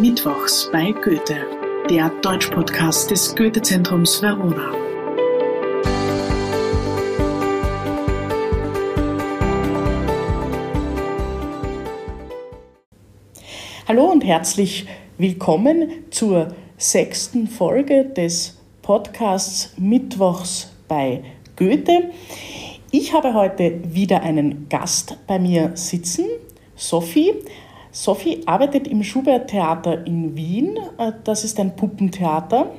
Mittwochs bei Goethe, der Deutschpodcast des Goethe-Zentrums Verona. Hallo und herzlich willkommen zur sechsten Folge des Podcasts Mittwochs bei Goethe. Ich habe heute wieder einen Gast bei mir sitzen, Sophie. Sophie arbeitet im Schubert Theater in Wien. Äh, das ist ein Puppentheater.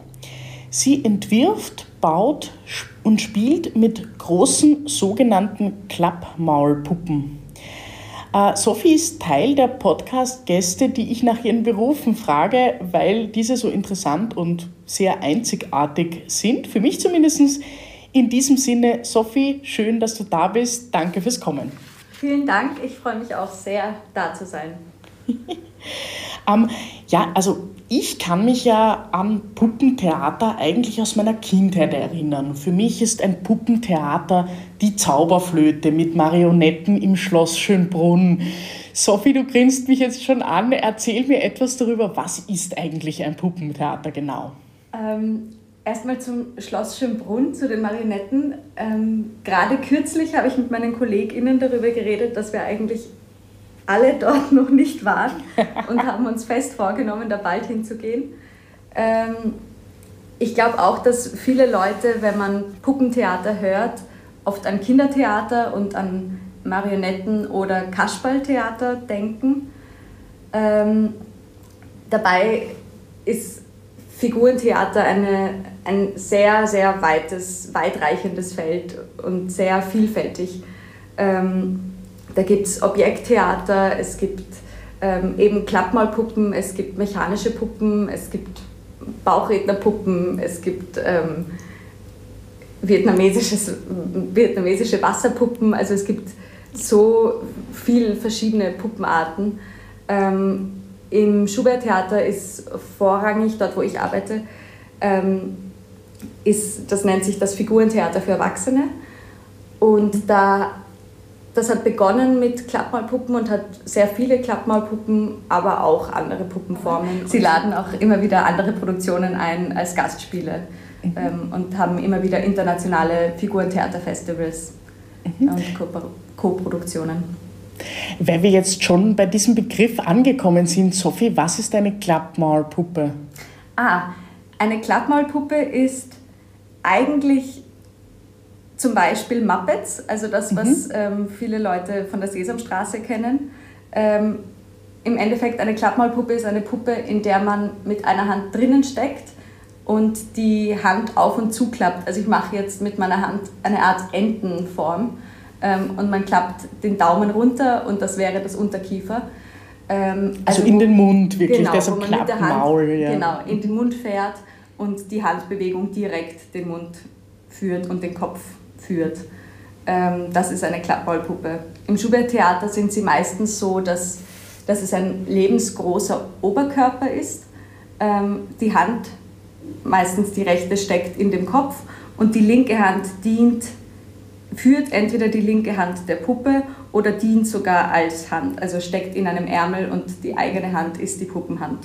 Sie entwirft, baut und spielt mit großen sogenannten Klappmaulpuppen. Äh, Sophie ist Teil der Podcast-Gäste, die ich nach ihren Berufen frage, weil diese so interessant und sehr einzigartig sind. Für mich zumindest. In diesem Sinne, Sophie, schön, dass du da bist. Danke fürs Kommen. Vielen Dank. Ich freue mich auch sehr, da zu sein. ähm, ja, also ich kann mich ja an Puppentheater eigentlich aus meiner Kindheit erinnern. Für mich ist ein Puppentheater die Zauberflöte mit Marionetten im Schloss Schönbrunn. Sophie, du grinst mich jetzt schon an. Erzähl mir etwas darüber, was ist eigentlich ein Puppentheater genau? Ähm, Erstmal zum Schloss Schönbrunn, zu den Marionetten. Ähm, gerade kürzlich habe ich mit meinen KollegInnen darüber geredet, dass wir eigentlich alle dort noch nicht waren und haben uns fest vorgenommen, da bald hinzugehen. Ähm, ich glaube auch, dass viele Leute, wenn man Puppentheater hört, oft an Kindertheater und an Marionetten oder Kasperltheater denken. Ähm, dabei ist Figurentheater eine, ein sehr, sehr weites, weitreichendes Feld und sehr vielfältig. Ähm, da gibt es Objekttheater, es gibt ähm, eben Klappmalpuppen, es gibt mechanische Puppen, es gibt Bauchrednerpuppen, es gibt ähm, vietnamesisches, vietnamesische Wasserpuppen. Also es gibt so viele verschiedene Puppenarten. Ähm, Im Schubert-Theater ist vorrangig, dort wo ich arbeite, ähm, ist, das nennt sich das Figurentheater für Erwachsene. Und da das hat begonnen mit Klappmalpuppen und hat sehr viele Klappmalpuppen, aber auch andere Puppenformen. Sie laden auch immer wieder andere Produktionen ein als Gastspiele mhm. ähm, und haben immer wieder internationale Figurentheaterfestivals mhm. und Co-Produktionen. Weil wir jetzt schon bei diesem Begriff angekommen sind, Sophie, was ist eine Klappmaulpuppe? Ah, eine Klappmaulpuppe ist eigentlich zum Beispiel Muppets, also das, was mhm. ähm, viele Leute von der Sesamstraße kennen. Ähm, Im Endeffekt eine Klappmalpuppe ist eine Puppe, in der man mit einer Hand drinnen steckt und die Hand auf und zuklappt. Also ich mache jetzt mit meiner Hand eine Art Entenform ähm, und man klappt den Daumen runter und das wäre das Unterkiefer. Ähm, also, also, in den Mund wirklich, genau, der so Klappmaul. Ja. Genau, in den Mund fährt und die Handbewegung direkt den Mund führt und den Kopf führt. Ähm, das ist eine Klappballpuppe. Im Schubert-Theater sind sie meistens so, dass, dass es ein lebensgroßer Oberkörper ist. Ähm, die Hand, meistens die rechte, steckt in dem Kopf und die linke Hand dient, führt entweder die linke Hand der Puppe oder dient sogar als Hand, also steckt in einem Ärmel und die eigene Hand ist die Puppenhand.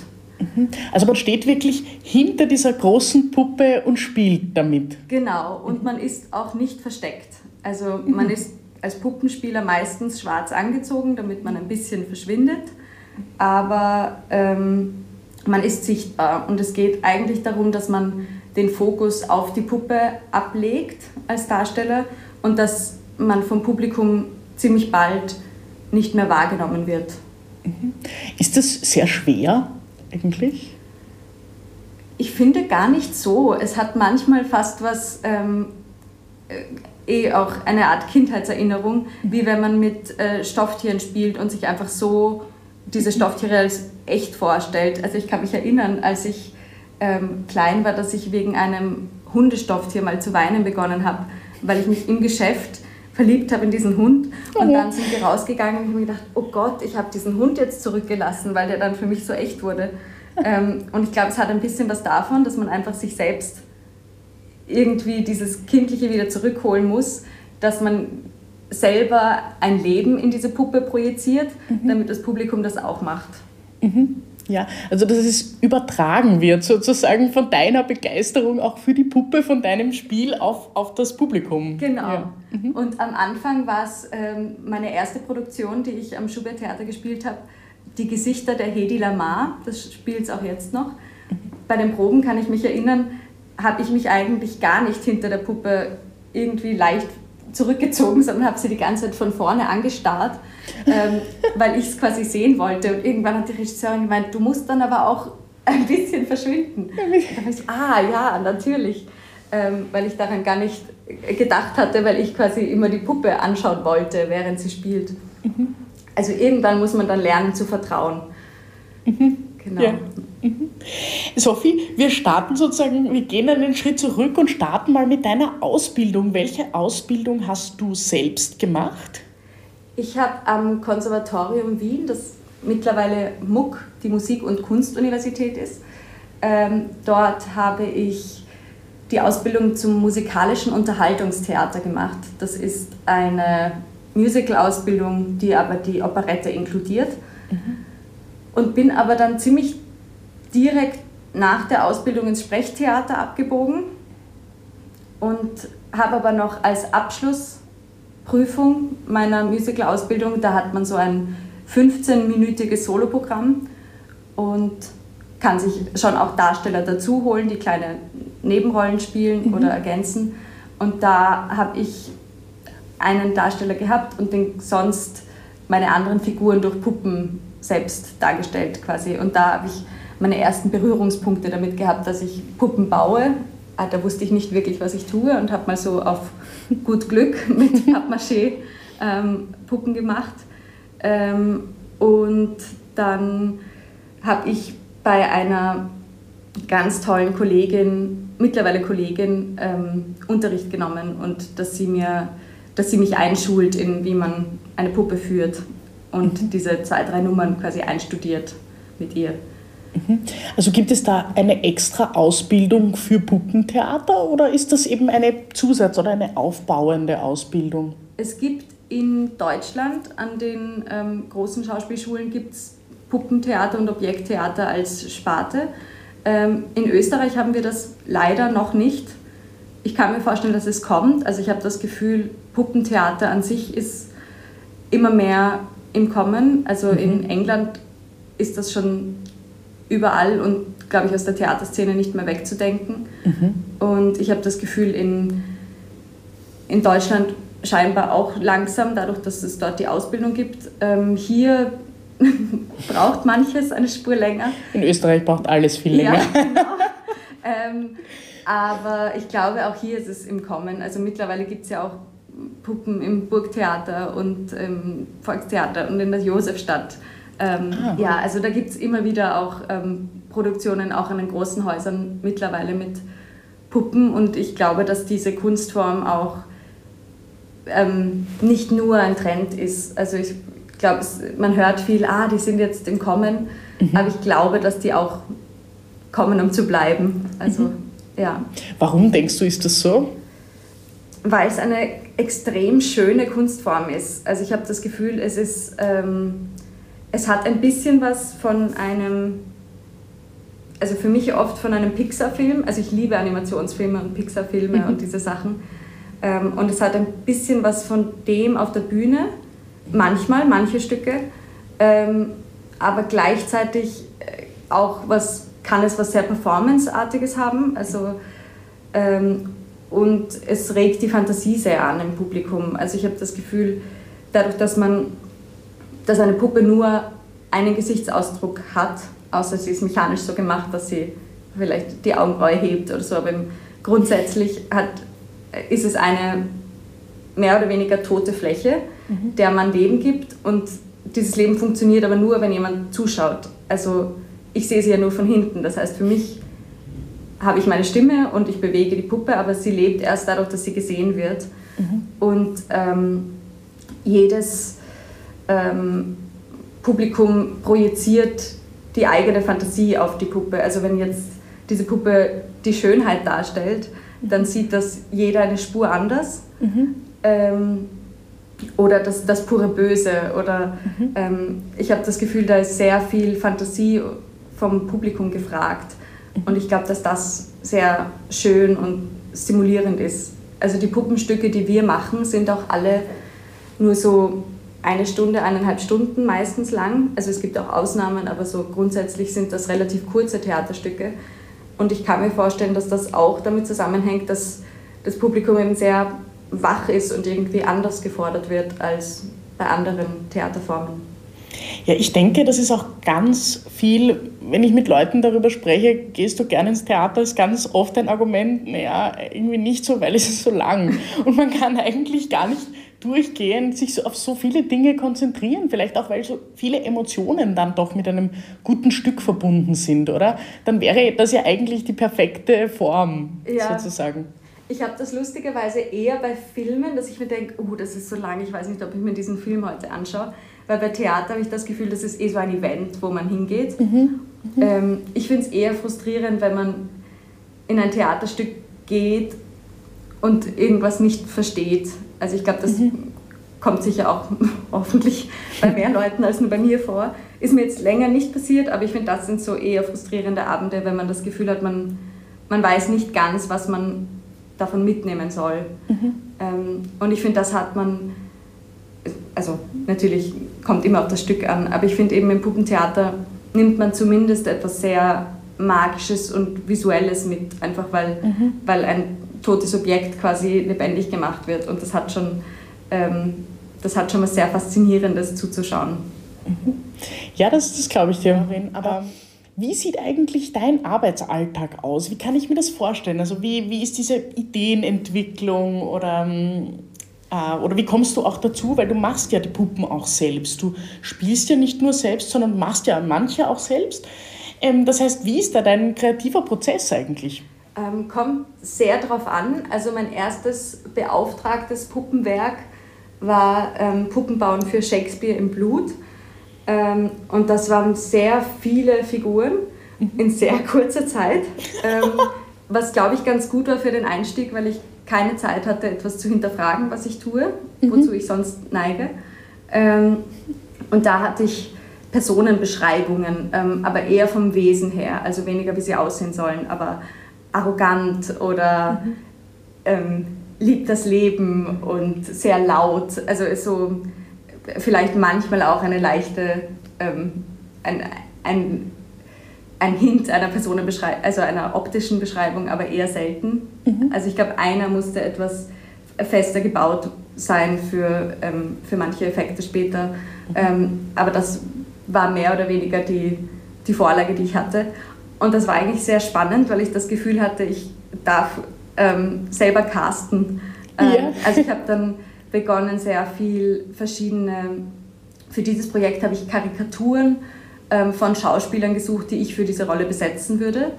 Mhm. Also man steht wirklich hinter dieser großen Puppe und spielt damit. Genau, und man ist auch nicht versteckt. Also man mhm. ist als Puppenspieler meistens schwarz angezogen, damit man ein bisschen verschwindet, aber ähm, man ist sichtbar und es geht eigentlich darum, dass man den Fokus auf die Puppe ablegt als Darsteller und dass man vom Publikum ziemlich bald nicht mehr wahrgenommen wird. Mhm. Ist das sehr schwer, eigentlich? Ich finde gar nicht so. Es hat manchmal fast was, ähm, äh, eh auch eine Art Kindheitserinnerung, wie wenn man mit äh, Stofftieren spielt und sich einfach so diese Stofftiere als echt vorstellt. Also ich kann mich erinnern, als ich ähm, klein war, dass ich wegen einem Hundestofftier mal zu weinen begonnen habe, weil ich mich im Geschäft verliebt habe in diesen Hund. Und oh. dann sind wir rausgegangen und ich habe mir gedacht, oh Gott, ich habe diesen Hund jetzt zurückgelassen, weil der dann für mich so echt wurde. ähm, und ich glaube, es hat ein bisschen was davon, dass man einfach sich selbst irgendwie dieses Kindliche wieder zurückholen muss, dass man selber ein Leben in diese Puppe projiziert, mhm. damit das Publikum das auch macht. Mhm. Ja, also dass es übertragen wird sozusagen von deiner Begeisterung auch für die Puppe, von deinem Spiel auf, auf das Publikum. Genau. Ja. Mhm. Und am Anfang war es ähm, meine erste Produktion, die ich am Schubert Theater gespielt habe, die Gesichter der Hedi Lamar. Das spielt es auch jetzt noch. Bei den Proben kann ich mich erinnern, habe ich mich eigentlich gar nicht hinter der Puppe irgendwie leicht zurückgezogen, sondern habe sie die ganze Zeit von vorne angestarrt, ähm, weil ich es quasi sehen wollte. Und irgendwann hat die Regisseurin gemeint, du musst dann aber auch ein bisschen verschwinden. Und ich ah ja, natürlich. Ähm, weil ich daran gar nicht gedacht hatte, weil ich quasi immer die Puppe anschauen wollte, während sie spielt. Mhm. Also irgendwann muss man dann lernen zu vertrauen. Mhm. Genau. Ja. Mhm. Sophie, wir starten sozusagen, wir gehen einen Schritt zurück und starten mal mit deiner Ausbildung. Welche Ausbildung hast du selbst gemacht? Ich habe am Konservatorium Wien, das mittlerweile MUK, die Musik- und Kunstuniversität ist, ähm, dort habe ich die Ausbildung zum musikalischen Unterhaltungstheater gemacht. Das ist eine Musical-Ausbildung, die aber die Operette inkludiert. Mhm. Und bin aber dann ziemlich direkt nach der Ausbildung ins Sprechtheater abgebogen und habe aber noch als Abschlussprüfung meiner Musical-Ausbildung, da hat man so ein 15-minütiges Soloprogramm und kann sich schon auch Darsteller dazu holen, die kleine Nebenrollen spielen mhm. oder ergänzen. Und da habe ich einen Darsteller gehabt und den sonst meine anderen Figuren durch Puppen selbst dargestellt quasi. Und da habe ich meine ersten Berührungspunkte damit gehabt, dass ich Puppen baue. Ah, da wusste ich nicht wirklich, was ich tue und habe mal so auf gut Glück mit Pappmaché ähm, Puppen gemacht. Ähm, und dann habe ich bei einer ganz tollen Kollegin, mittlerweile Kollegin, ähm, Unterricht genommen und dass sie, mir, dass sie mich einschult in, wie man eine Puppe führt und mhm. diese zwei, drei Nummern quasi einstudiert mit ihr. Mhm. Also gibt es da eine extra Ausbildung für Puppentheater oder ist das eben eine Zusatz- oder eine aufbauende Ausbildung? Es gibt in Deutschland an den ähm, großen Schauspielschulen gibt's Puppentheater und Objekttheater als Sparte. Ähm, in Österreich haben wir das leider noch nicht. Ich kann mir vorstellen, dass es kommt. Also ich habe das Gefühl, Puppentheater an sich ist immer mehr im Kommen. Also mhm. in England ist das schon überall und, glaube ich, aus der Theaterszene nicht mehr wegzudenken. Mhm. Und ich habe das Gefühl, in, in Deutschland scheinbar auch langsam, dadurch, dass es dort die Ausbildung gibt. Ähm, hier braucht manches eine Spur länger. In Österreich braucht alles viel länger. Ja, genau. ähm, aber ich glaube, auch hier ist es im Kommen. Also mittlerweile gibt es ja auch Puppen im Burgtheater und im Volkstheater und in der Josefstadt. Ähm, ah. Ja, also da gibt es immer wieder auch ähm, Produktionen, auch in den großen Häusern mittlerweile mit Puppen und ich glaube, dass diese Kunstform auch ähm, nicht nur ein Trend ist. Also ich glaube, man hört viel, ah, die sind jetzt im Kommen, mhm. aber ich glaube, dass die auch kommen, um zu bleiben. Also, mhm. ja. Warum denkst du, ist das so? Weil es eine extrem schöne Kunstform ist. Also ich habe das Gefühl, es ist ähm, es hat ein bisschen was von einem, also für mich oft von einem Pixar-Film. Also ich liebe Animationsfilme und Pixar-Filme mhm. und diese Sachen. Ähm, und es hat ein bisschen was von dem auf der Bühne, manchmal, manche Stücke, ähm, aber gleichzeitig äh, auch was, kann es was sehr Performance-artiges haben. Also, ähm, und es regt die Fantasie sehr an im Publikum. Also ich habe das Gefühl, dadurch, dass man dass eine Puppe nur einen Gesichtsausdruck hat, außer sie ist mechanisch so gemacht, dass sie vielleicht die Augenbraue hebt oder so, aber grundsätzlich hat, ist es eine mehr oder weniger tote Fläche, mhm. der man Leben gibt und dieses Leben funktioniert aber nur, wenn jemand zuschaut. Also ich sehe sie ja nur von hinten, das heißt für mich habe ich meine Stimme und ich bewege die Puppe, aber sie lebt erst dadurch, dass sie gesehen wird. Mhm. Und ähm, jedes ähm, Publikum projiziert die eigene Fantasie auf die Puppe. Also wenn jetzt diese Puppe die Schönheit darstellt, dann sieht das jeder eine Spur anders. Mhm. Ähm, oder das, das pure Böse. Oder mhm. ähm, ich habe das Gefühl, da ist sehr viel Fantasie vom Publikum gefragt. Und ich glaube, dass das sehr schön und stimulierend ist. Also die Puppenstücke, die wir machen, sind auch alle nur so eine Stunde, eineinhalb Stunden meistens lang. Also es gibt auch Ausnahmen, aber so grundsätzlich sind das relativ kurze Theaterstücke. Und ich kann mir vorstellen, dass das auch damit zusammenhängt, dass das Publikum eben sehr wach ist und irgendwie anders gefordert wird als bei anderen Theaterformen. Ja, ich denke, das ist auch ganz viel, wenn ich mit Leuten darüber spreche, gehst du gerne ins Theater, ist ganz oft ein Argument, naja, irgendwie nicht so, weil es ist so lang. Und man kann eigentlich gar nicht durchgehend sich so auf so viele Dinge konzentrieren, vielleicht auch, weil so viele Emotionen dann doch mit einem guten Stück verbunden sind, oder? Dann wäre das ja eigentlich die perfekte Form, ja. sozusagen. Ich habe das lustigerweise eher bei Filmen, dass ich mir denke, oh, das ist so lang, ich weiß nicht, ob ich mir diesen Film heute anschaue. Weil bei Theater habe ich das Gefühl, das ist eh so ein Event, wo man hingeht. Mhm. Mhm. Ähm, ich finde es eher frustrierend, wenn man in ein Theaterstück geht und irgendwas nicht versteht. Also ich glaube, das mhm. kommt sicher auch hoffentlich bei mehr Leuten als nur bei mir vor. Ist mir jetzt länger nicht passiert, aber ich finde, das sind so eher frustrierende Abende, wenn man das Gefühl hat, man, man weiß nicht ganz, was man davon mitnehmen soll. Mhm. Ähm, und ich finde, das hat man, also natürlich kommt immer auf das Stück an, aber ich finde eben im Puppentheater nimmt man zumindest etwas sehr Magisches und Visuelles mit, einfach weil, mhm. weil ein totes Objekt quasi lebendig gemacht wird. Und das hat schon, ähm, das hat schon was sehr Faszinierendes zuzuschauen. Mhm. Ja, das, das glaube ich dir, Marin. Aber wie sieht eigentlich dein Arbeitsalltag aus? Wie kann ich mir das vorstellen? Also wie, wie ist diese Ideenentwicklung oder, ähm, äh, oder wie kommst du auch dazu? Weil du machst ja die Puppen auch selbst. Du spielst ja nicht nur selbst, sondern machst ja manche auch selbst. Ähm, das heißt, wie ist da dein kreativer Prozess eigentlich? Ähm, kommt sehr darauf an. Also mein erstes beauftragtes Puppenwerk war ähm, Puppenbauen für Shakespeare im Blut. Ähm, und das waren sehr viele Figuren in sehr kurzer Zeit, ähm, was glaube ich ganz gut war für den Einstieg, weil ich keine Zeit hatte, etwas zu hinterfragen, was ich tue, mhm. wozu ich sonst neige. Ähm, und da hatte ich Personenbeschreibungen, ähm, aber eher vom Wesen her, also weniger wie sie aussehen sollen, aber arrogant oder mhm. ähm, liebt das Leben und sehr laut. Also ist so vielleicht manchmal auch eine leichte, ähm, ein, ein, ein Hint einer Personenbeschreibung, also einer optischen Beschreibung, aber eher selten. Mhm. Also ich glaube, einer musste etwas fester gebaut sein für, ähm, für manche Effekte später. Mhm. Ähm, aber das war mehr oder weniger die, die Vorlage, die ich hatte. Und das war eigentlich sehr spannend, weil ich das Gefühl hatte, ich darf ähm, selber casten. Ähm, ja. Also ich habe dann begonnen, sehr viel verschiedene, für dieses Projekt habe ich Karikaturen ähm, von Schauspielern gesucht, die ich für diese Rolle besetzen würde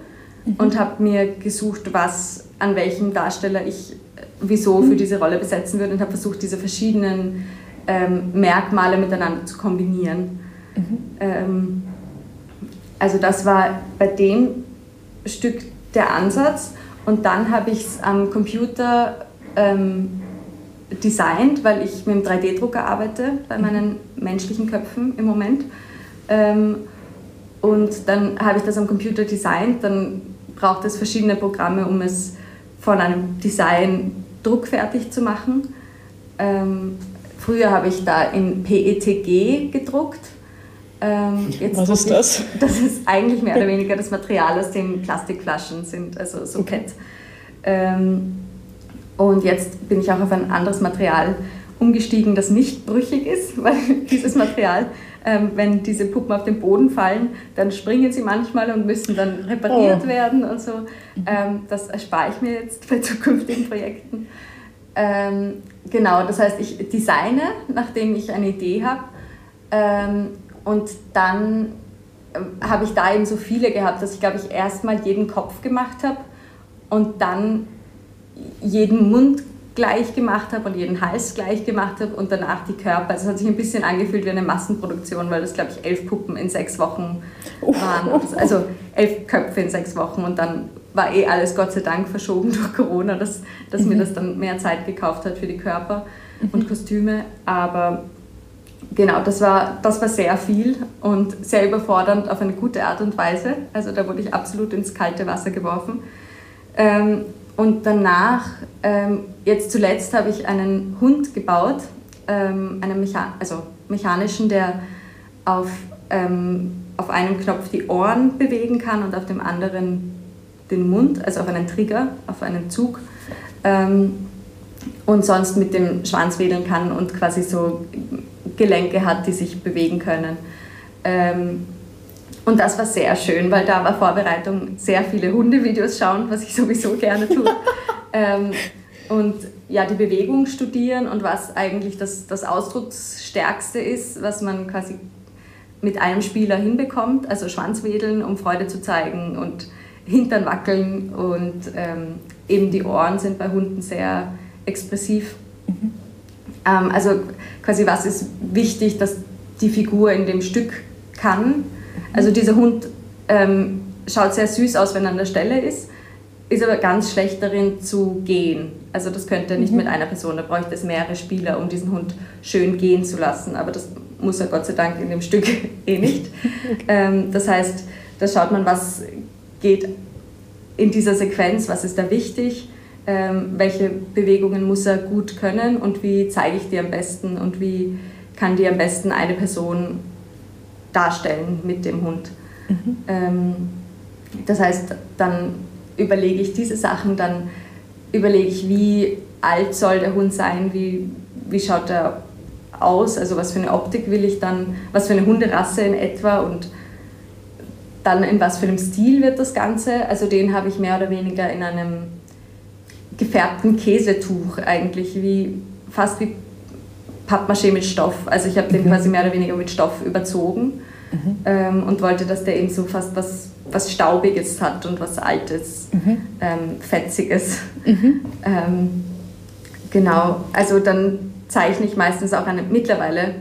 mhm. und habe mir gesucht, was, an welchem Darsteller ich wieso mhm. für diese Rolle besetzen würde und habe versucht, diese verschiedenen ähm, Merkmale miteinander zu kombinieren. Mhm. Also das war bei dem Stück der Ansatz und dann habe ich es am Computer ähm, designt, weil ich mit dem 3D-Drucker arbeite bei meinen menschlichen Köpfen im Moment. Ähm, und dann habe ich das am Computer designt, dann braucht es verschiedene Programme, um es von einem Design druckfertig zu machen. Ähm, früher habe ich da in PETG gedruckt ähm, Was ist das? Das ist eigentlich mehr oder weniger das Material, aus dem Plastikflaschen sind, also so. PET. Ähm, und jetzt bin ich auch auf ein anderes Material umgestiegen, das nicht brüchig ist, weil dieses Material, ähm, wenn diese Puppen auf den Boden fallen, dann springen sie manchmal und müssen dann repariert oh. werden und so. Ähm, das erspare ich mir jetzt bei zukünftigen Projekten. Ähm, genau, das heißt, ich designe, nachdem ich eine Idee habe ähm, und dann äh, habe ich da eben so viele gehabt, dass ich, glaube ich, erstmal jeden Kopf gemacht habe und dann jeden Mund gleich gemacht habe und jeden Hals gleich gemacht habe und danach die Körper. Also es hat sich ein bisschen angefühlt wie eine Massenproduktion, weil das, glaube ich, elf Puppen in sechs Wochen waren. Also elf Köpfe in sechs Wochen und dann war eh alles Gott sei Dank verschoben durch Corona, dass, dass mhm. mir das dann mehr Zeit gekauft hat für die Körper mhm. und Kostüme. Aber genau, das war, das war sehr viel und sehr überfordernd auf eine gute Art und Weise. Also da wurde ich absolut ins kalte Wasser geworfen. Ähm, und danach, ähm, jetzt zuletzt habe ich einen Hund gebaut, ähm, einen Mecha also mechanischen, der auf, ähm, auf einem Knopf die Ohren bewegen kann und auf dem anderen den Mund, also auf einen Trigger, auf einen Zug. Ähm, und sonst mit dem Schwanz wedeln kann und quasi so Gelenke hat, die sich bewegen können. Ähm, und das war sehr schön, weil da war Vorbereitung sehr viele Hundevideos schauen, was ich sowieso gerne tue. ähm, und ja, die Bewegung studieren und was eigentlich das, das Ausdrucksstärkste ist, was man quasi mit einem Spieler hinbekommt. Also Schwanzwedeln, um Freude zu zeigen und Hintern wackeln und ähm, eben die Ohren sind bei Hunden sehr expressiv. Mhm. Ähm, also quasi was ist wichtig, dass die Figur in dem Stück kann also dieser Hund ähm, schaut sehr süß aus, wenn er an der Stelle ist, ist aber ganz schlecht darin zu gehen. Also das könnte er nicht mhm. mit einer Person, da bräuchte es mehrere Spieler, um diesen Hund schön gehen zu lassen. Aber das muss er Gott sei Dank in dem Stück eh nicht. Okay. Ähm, das heißt, da schaut man, was geht in dieser Sequenz, was ist da wichtig, welche Bewegungen muss er gut können und wie zeige ich die am besten und wie kann die am besten eine Person darstellen mit dem Hund. Mhm. Ähm, das heißt, dann überlege ich diese Sachen, dann überlege ich, wie alt soll der Hund sein, wie, wie schaut er aus, also was für eine Optik will ich dann, was für eine Hunderasse in etwa und dann in was für einem Stil wird das Ganze. Also den habe ich mehr oder weniger in einem gefärbten Käsetuch eigentlich, wie, fast wie Pappmaché mit Stoff. Also ich habe den mhm. quasi mehr oder weniger mit Stoff überzogen mhm. ähm, und wollte, dass der eben so fast was, was Staubiges hat und was Altes, mhm. ähm, Fetziges. Mhm. Ähm, genau, also dann zeichne ich meistens auch eine, mittlerweile,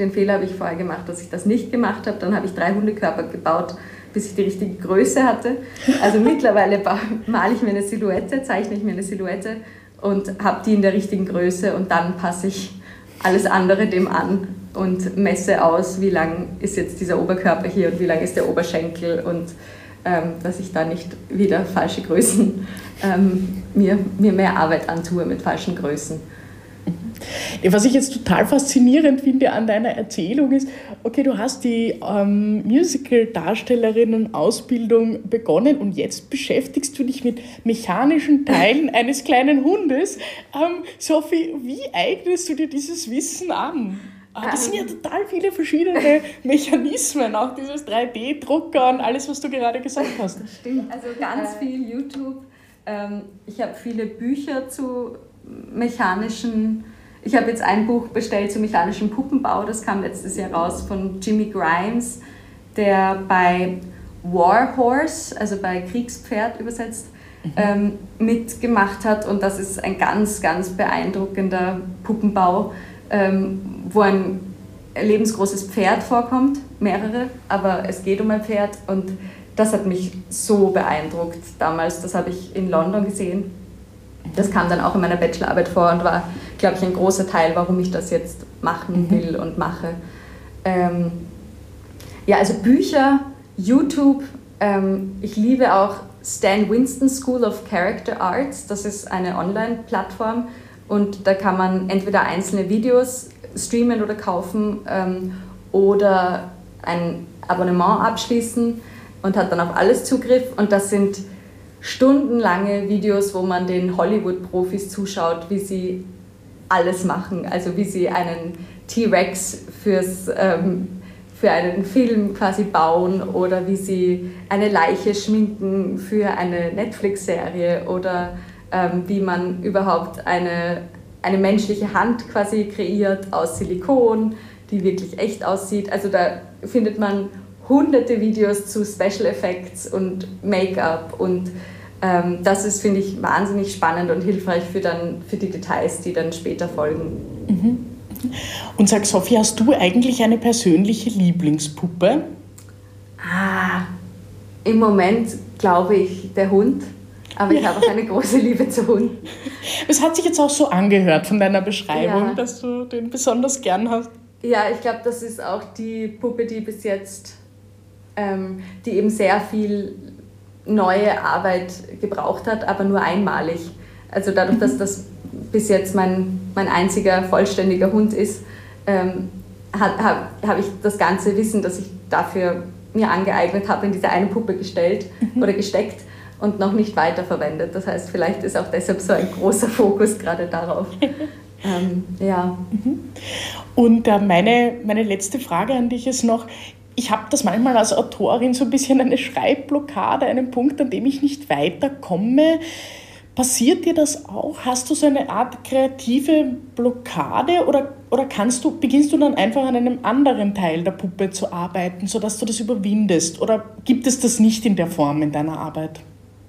den Fehler habe ich vorher gemacht, dass ich das nicht gemacht habe, dann habe ich drei Hundekörper gebaut, bis ich die richtige Größe hatte. Also mittlerweile male ich mir eine Silhouette, zeichne ich mir eine Silhouette und habe die in der richtigen Größe und dann passe ich alles andere dem an und messe aus, wie lang ist jetzt dieser Oberkörper hier und wie lang ist der Oberschenkel und ähm, dass ich da nicht wieder falsche Größen ähm, mir, mir mehr Arbeit antue mit falschen Größen. Was ich jetzt total faszinierend finde an deiner Erzählung ist, okay, du hast die ähm, Musical-Darstellerinnen-Ausbildung begonnen und jetzt beschäftigst du dich mit mechanischen Teilen eines kleinen Hundes. Ähm, Sophie, wie eignest du dir dieses Wissen an? Ah, das sind ja total viele verschiedene Mechanismen, auch dieses 3D-Drucker und alles, was du gerade gesagt hast. Stimmt, also ganz äh. viel YouTube. Ähm, ich habe viele Bücher zu mechanischen ich habe jetzt ein Buch bestellt zu mechanischem Puppenbau, das kam letztes Jahr raus von Jimmy Grimes, der bei War Horse, also bei Kriegspferd übersetzt, mhm. ähm, mitgemacht hat. Und das ist ein ganz, ganz beeindruckender Puppenbau, ähm, wo ein lebensgroßes Pferd vorkommt, mehrere, aber es geht um ein Pferd und das hat mich so beeindruckt damals. Das habe ich in London gesehen. Das kam dann auch in meiner Bachelorarbeit vor und war glaube ich, ein großer Teil, warum ich das jetzt machen mhm. will und mache. Ähm, ja, also Bücher, YouTube. Ähm, ich liebe auch Stan Winston School of Character Arts. Das ist eine Online-Plattform und da kann man entweder einzelne Videos streamen oder kaufen ähm, oder ein Abonnement abschließen und hat dann auf alles Zugriff. Und das sind stundenlange Videos, wo man den Hollywood-Profis zuschaut, wie sie alles machen. Also wie sie einen T-Rex ähm, für einen Film quasi bauen oder wie sie eine Leiche schminken für eine Netflix-Serie oder ähm, wie man überhaupt eine, eine menschliche Hand quasi kreiert aus Silikon, die wirklich echt aussieht. Also da findet man hunderte Videos zu Special Effects und Make-up und ähm, das ist, finde ich, wahnsinnig spannend und hilfreich für, dann, für die Details, die dann später folgen. Mhm. Und sag, Sophie, hast du eigentlich eine persönliche Lieblingspuppe? Ah, im Moment glaube ich der Hund. Aber ich habe auch eine große Liebe zu Hunden. Es hat sich jetzt auch so angehört von deiner Beschreibung, ja. dass du den besonders gern hast. Ja, ich glaube, das ist auch die Puppe, die bis jetzt, die eben sehr viel neue Arbeit gebraucht hat, aber nur einmalig. Also dadurch, dass das bis jetzt mein, mein einziger vollständiger Hund ist, ähm, habe hab ich das ganze Wissen, das ich dafür mir angeeignet habe, in diese eine Puppe gestellt mhm. oder gesteckt und noch nicht weiterverwendet. Das heißt, vielleicht ist auch deshalb so ein großer Fokus gerade darauf. ähm, ja. Mhm. Und äh, meine, meine letzte Frage an dich ist noch, ich habe das manchmal als Autorin so ein bisschen eine Schreibblockade, einen Punkt, an dem ich nicht weiterkomme. Passiert dir das auch? Hast du so eine Art kreative Blockade oder, oder kannst du, beginnst du dann einfach an einem anderen Teil der Puppe zu arbeiten, sodass du das überwindest? Oder gibt es das nicht in der Form in deiner Arbeit?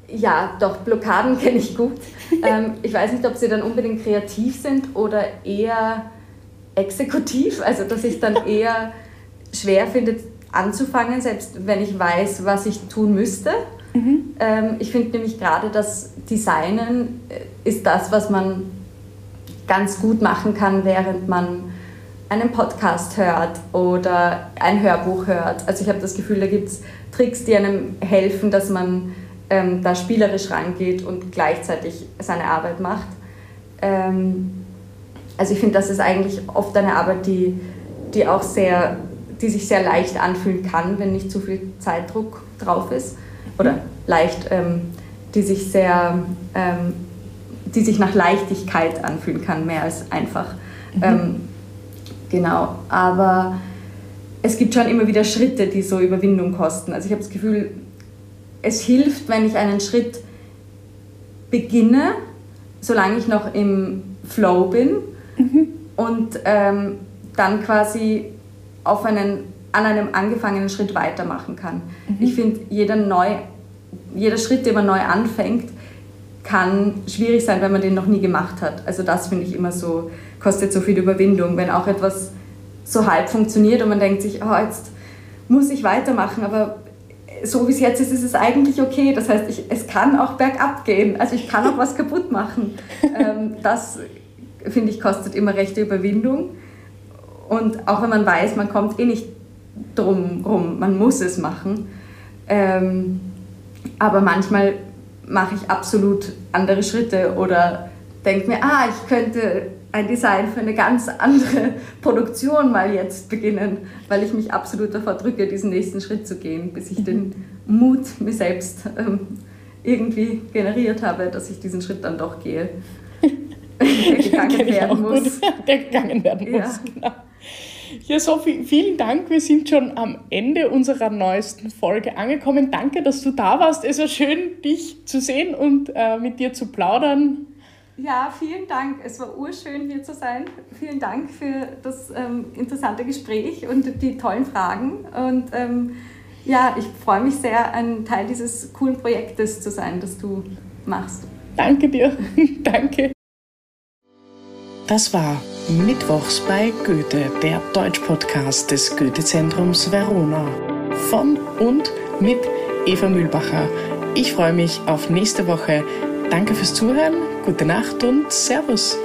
Ja, doch, Blockaden kenne ich gut. ähm, ich weiß nicht, ob sie dann unbedingt kreativ sind oder eher exekutiv, also dass ich dann eher schwer finde anzufangen, selbst wenn ich weiß, was ich tun müsste. Mhm. Ähm, ich finde nämlich gerade das Designen äh, ist das, was man ganz gut machen kann, während man einen Podcast hört oder ein Hörbuch hört. Also ich habe das Gefühl, da gibt es Tricks, die einem helfen, dass man ähm, da spielerisch rangeht und gleichzeitig seine Arbeit macht. Ähm, also ich finde, das ist eigentlich oft eine Arbeit, die, die auch sehr, die sich sehr leicht anfühlen kann, wenn nicht zu viel Zeitdruck drauf ist oder leicht, ähm, die sich sehr, ähm, die sich nach Leichtigkeit anfühlen kann, mehr als einfach. Mhm. Ähm, genau, aber es gibt schon immer wieder Schritte, die so Überwindung kosten. Also ich habe das Gefühl, es hilft, wenn ich einen Schritt beginne, solange ich noch im Flow bin mhm. und ähm, dann quasi auf einen an einem angefangenen Schritt weitermachen kann. Mhm. Ich finde, jeder, jeder Schritt, den man neu anfängt, kann schwierig sein, wenn man den noch nie gemacht hat. Also das finde ich immer so, kostet so viel Überwindung, wenn auch etwas so halb funktioniert und man denkt sich, oh, jetzt muss ich weitermachen, aber so wie es jetzt ist, ist es eigentlich okay. Das heißt, ich, es kann auch bergab gehen. Also ich kann auch was kaputt machen. Ähm, das, finde ich, kostet immer rechte Überwindung. Und auch wenn man weiß, man kommt eh nicht drum rum, man muss es machen. Ähm, aber manchmal mache ich absolut andere Schritte oder denke mir, ah, ich könnte ein Design für eine ganz andere Produktion mal jetzt beginnen, weil ich mich absolut davor drücke, diesen nächsten Schritt zu gehen, bis ich den Mut mir selbst ähm, irgendwie generiert habe, dass ich diesen Schritt dann doch gehe. der gegangen werden muss. Der gegangen werden muss, ja. genau. Ja, Sophie, vielen Dank. Wir sind schon am Ende unserer neuesten Folge angekommen. Danke, dass du da warst. Es war schön, dich zu sehen und äh, mit dir zu plaudern. Ja, vielen Dank. Es war urschön, hier zu sein. Vielen Dank für das ähm, interessante Gespräch und die tollen Fragen. Und ähm, ja, ich freue mich sehr, ein Teil dieses coolen Projektes zu sein, das du machst. Danke dir. Danke. Das war Mittwochs bei Goethe, der Deutsch-Podcast des Goethe-Zentrums Verona. Von und mit Eva Mühlbacher. Ich freue mich auf nächste Woche. Danke fürs Zuhören, gute Nacht und Servus.